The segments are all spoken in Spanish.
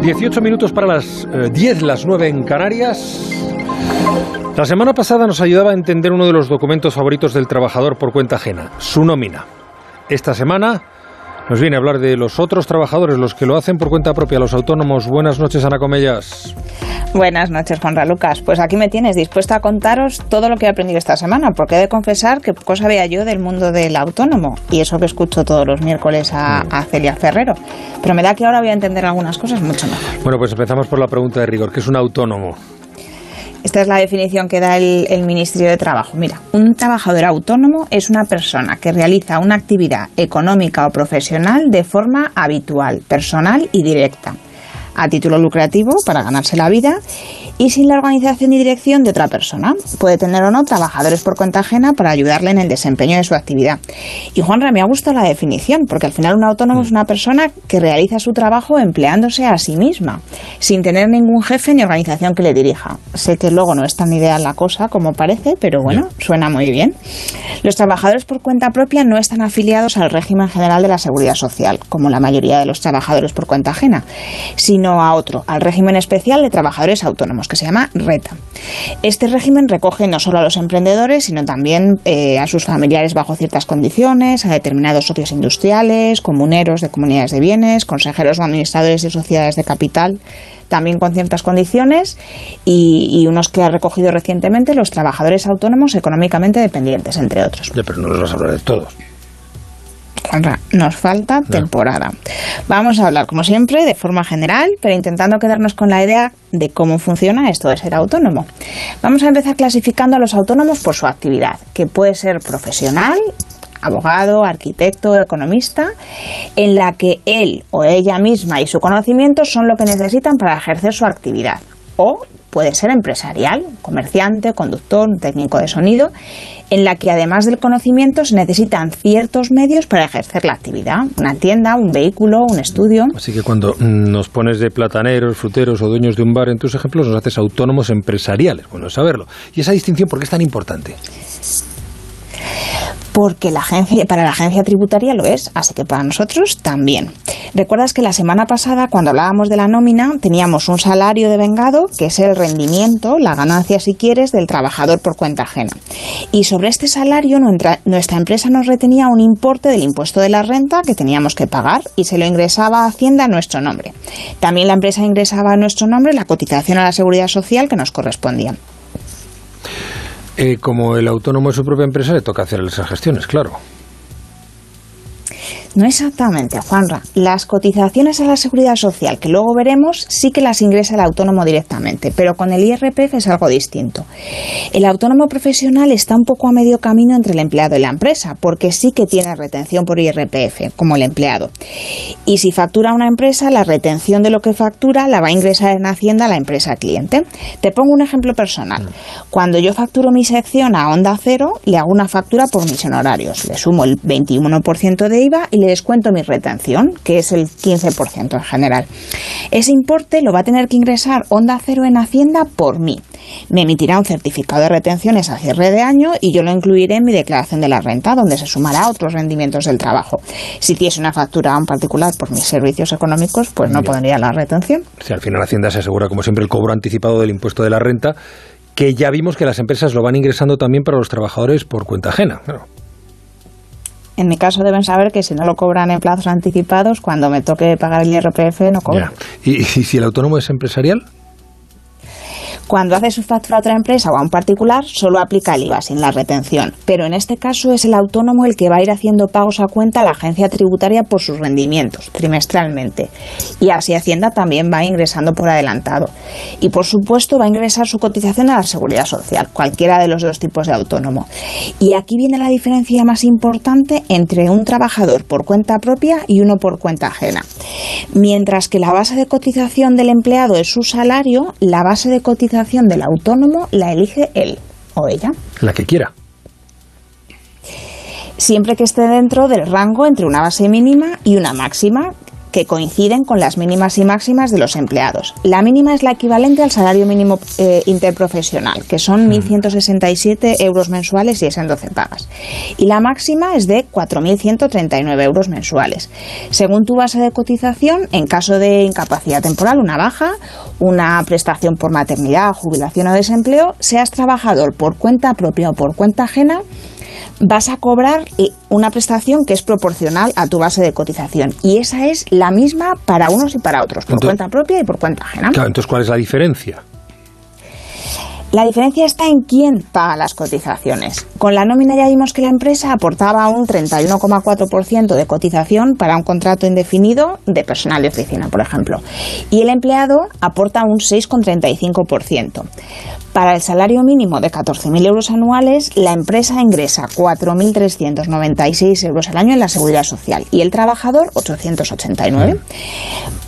18 minutos para las 10, eh, las 9 en Canarias. La semana pasada nos ayudaba a entender uno de los documentos favoritos del trabajador por cuenta ajena, su nómina. Esta semana nos viene a hablar de los otros trabajadores, los que lo hacen por cuenta propia, los autónomos. Buenas noches, Ana Comellas. Buenas noches, Juanra Lucas. Pues aquí me tienes dispuesta a contaros todo lo que he aprendido esta semana, porque he de confesar que poco sabía yo del mundo del autónomo, y eso que escucho todos los miércoles a, a Celia Ferrero. Pero me da que ahora voy a entender algunas cosas mucho mejor. Bueno, pues empezamos por la pregunta de rigor, ¿qué es un autónomo? Esta es la definición que da el, Ministerio de Trabajo. Mira, un trabajador autónomo es una persona que realiza una actividad económica o profesional de forma habitual, personal y directa, a título lucrativo para ganarse la vida y sin la organización y dirección de otra persona. Puede tener o no trabajadores por cuenta ajena para ayudarle en el desempeño de su actividad. Y Juanra, me ha gustado la definición, porque al final un autónomo es una persona que realiza su trabajo empleándose a sí misma, sin tener ningún jefe ni organización que le dirija. Sé que luego no es tan ideal la cosa como parece, pero bueno, suena muy bien. Los trabajadores por cuenta propia no están afiliados al régimen general de la seguridad social, como la mayoría de los trabajadores por cuenta ajena, sino a otro, al régimen especial de trabajadores autónomos que se llama RETA. Este régimen recoge no solo a los emprendedores, sino también eh, a sus familiares bajo ciertas condiciones, a determinados socios industriales, comuneros de comunidades de bienes, consejeros o administradores de sociedades de capital, también con ciertas condiciones, y, unos que ha recogido recientemente los trabajadores autónomos económicamente dependientes, entre otros. pero no los vas a hablar de todos nos falta temporada. Vamos a hablar, como siempre, de forma general, pero intentando quedarnos con la idea de cómo funciona esto de ser autónomo. Vamos a empezar clasificando a los autónomos por su actividad, que puede ser profesional, abogado, arquitecto, economista, en la que él o ella misma y su conocimiento son lo que necesitan para ejercer su actividad. O puede ser empresarial, comerciante, conductor, técnico de sonido, en la que además del conocimiento se necesitan ciertos medios para ejercer la actividad, una tienda, un vehículo, un estudio. Así que cuando nos pones de plataneros, fruteros o dueños de un bar en tus ejemplos, nos haces autónomos empresariales. Bueno, saberlo. ¿Y esa distinción por qué es tan importante? Porque la agencia, para la agencia tributaria lo es, así que para nosotros también. Recuerdas que la semana pasada, cuando hablábamos de la nómina, teníamos un salario de vengado, que es el rendimiento, la ganancia, si quieres, del trabajador por cuenta ajena. Y sobre este salario, nuestra, empresa nos retenía un importe del impuesto de la renta que teníamos que pagar y se lo ingresaba a Hacienda a nuestro nombre. También la empresa ingresaba a nuestro nombre la cotización a la seguridad social que nos correspondía. Eh, como el autónomo es su propia empresa, le toca hacer esas gestiones, claro. No exactamente, Juanra. Las cotizaciones a la seguridad social, que luego veremos, sí que las ingresa el autónomo directamente, pero con el IRPF es algo distinto. El autónomo profesional está un poco a medio camino entre el empleado y la empresa, porque sí que tiene retención por IRPF, como el empleado. Y si factura una empresa, la retención de lo que factura la va a ingresar en Hacienda a la empresa cliente. Te pongo un ejemplo personal. Cuando yo facturo mi sección a Onda Cero, le hago una factura por mis honorarios. Le sumo el 21% de IVA y le descuento mi retención, que es el 15% en general. Ese importe lo va a tener que ingresar Onda Cero en Hacienda por mí. Me emitirá un certificado de retenciones a cierre de año y yo lo incluiré en mi declaración de la renta, donde se sumará otros rendimientos del trabajo. Si tienes una factura en particular por mis servicios económicos, pues no pondría la retención. Si al final Hacienda se asegura, como siempre, el cobro anticipado del impuesto de la renta, que ya vimos que las empresas lo van ingresando también para los trabajadores por cuenta ajena. En mi caso deben saber que si no lo cobran en plazos anticipados, cuando me toque pagar el IRPF no cobran. ¿Y, ¿Y si el autónomo es empresarial? Cuando hace su factura a otra empresa o a un particular, solo aplica el IVA sin la retención. Pero en este caso es el autónomo el que va a ir haciendo pagos a cuenta a la agencia tributaria por sus rendimientos, trimestralmente. Y así Hacienda también va ingresando por adelantado. Y por supuesto va a ingresar su cotización a la seguridad social, cualquiera de los dos tipos de autónomo. Y aquí viene la diferencia más importante entre un trabajador por cuenta propia y uno por cuenta ajena. Mientras que la base de cotización del empleado es su salario, la base de cotización del autónomo la elige él o ella. La que quiera. Siempre que esté dentro del rango entre una base mínima y una máxima, que coinciden con las mínimas y máximas de los empleados. La mínima es la equivalente al salario mínimo eh, interprofesional, que son 1.167 euros mensuales y es en 12 pagas. Y la máxima es de 4.139 euros mensuales. Según tu base de cotización, en caso de incapacidad temporal, una baja, una prestación por maternidad, jubilación o desempleo, seas trabajador por cuenta propia o por cuenta ajena, vas a cobrar una prestación que es proporcional a tu base de cotización. Y esa es la misma para unos y para otros, por cuenta propia y por cuenta ajena. Claro, entonces, ¿cuál es la diferencia? La diferencia está en quién paga las cotizaciones. Con la nómina ya vimos que la empresa aportaba un 31,4% de cotización para un contrato indefinido de personal de oficina, por ejemplo, y el empleado aporta un 6,35%. Para el salario mínimo de 14.000 euros anuales, la empresa ingresa 4.396 euros al año en la seguridad social y el trabajador 889.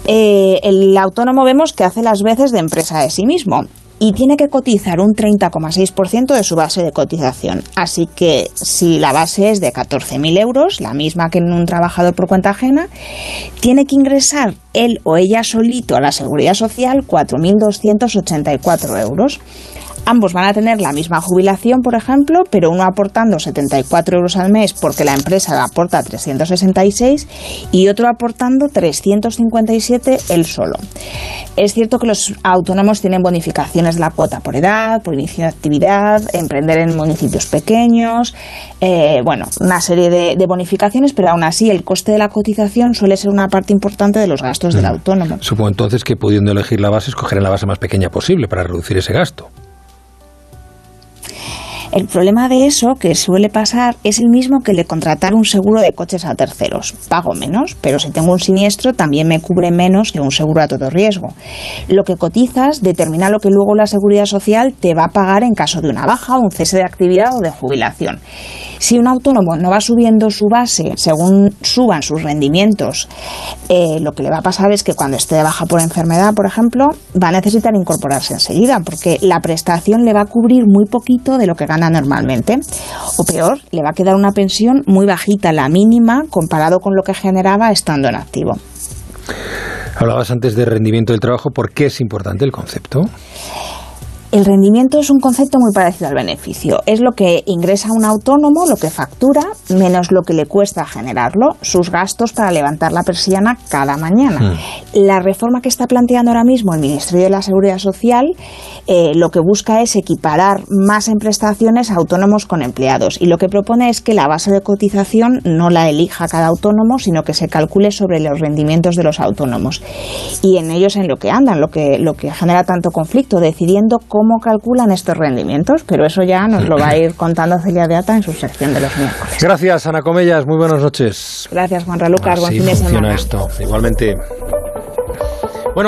Eh, el autónomo vemos que hace las veces de empresa de sí mismo y tiene que cotizar un 30,6% de su base de cotización. Así que si la base es de 14.000 euros, la misma que en un trabajador por cuenta ajena, tiene que ingresar él o ella solito a la seguridad social 4.284 euros. Ambos van a tener la misma jubilación, por ejemplo, pero uno aportando 74 euros al mes porque la empresa aporta 366 y otro aportando 357 él solo. Es cierto que los autónomos tienen bonificaciones de la cuota por edad, por inicio de actividad, emprender en municipios pequeños, eh, bueno, una serie de, de, bonificaciones, pero aún así el coste de la cotización suele ser una parte importante de los gastos del autónomo. Supongo entonces que pudiendo elegir la base, escogerán la base más pequeña posible para reducir ese gasto. El problema de eso que suele pasar es el mismo que el contratar un seguro de coches a terceros. Pago menos, pero si tengo un siniestro también me cubre menos que un seguro a todo riesgo. Lo que cotizas determina lo que luego la seguridad social te va a pagar en caso de una baja, un cese de actividad o de jubilación. Si un autónomo no va subiendo su base según suban sus rendimientos, eh, lo que le va a pasar es que cuando esté de baja por enfermedad, por ejemplo, va a necesitar incorporarse enseguida, porque la prestación le va a cubrir muy poquito de lo que gana normalmente. O peor, le va a quedar una pensión muy bajita, la mínima, comparado con lo que generaba estando en activo. Hablabas antes de rendimiento del trabajo. ¿Por qué es importante el concepto? El rendimiento es un concepto muy parecido al beneficio. Es lo que ingresa un autónomo, lo que factura, menos lo que le cuesta generarlo, sus gastos para levantar la persiana cada mañana. Hmm. La reforma que está planteando ahora mismo el Ministerio de la Seguridad Social eh, lo que busca es equiparar más en prestaciones a autónomos con empleados. Y lo que propone es que la base de cotización no la elija cada autónomo, sino que se calcule sobre los rendimientos de los autónomos. Y en ellos en lo que andan, lo que, lo que genera tanto conflicto, decidiendo cómo cómo calculan estos rendimientos, pero eso ya nos lo va a ir contando Celia de Ata en su sección de los miércoles. Gracias, Ana Comellas. Muy buenas noches. Gracias, Juan Ralucar. Buen fin de semana. esto. Igualmente.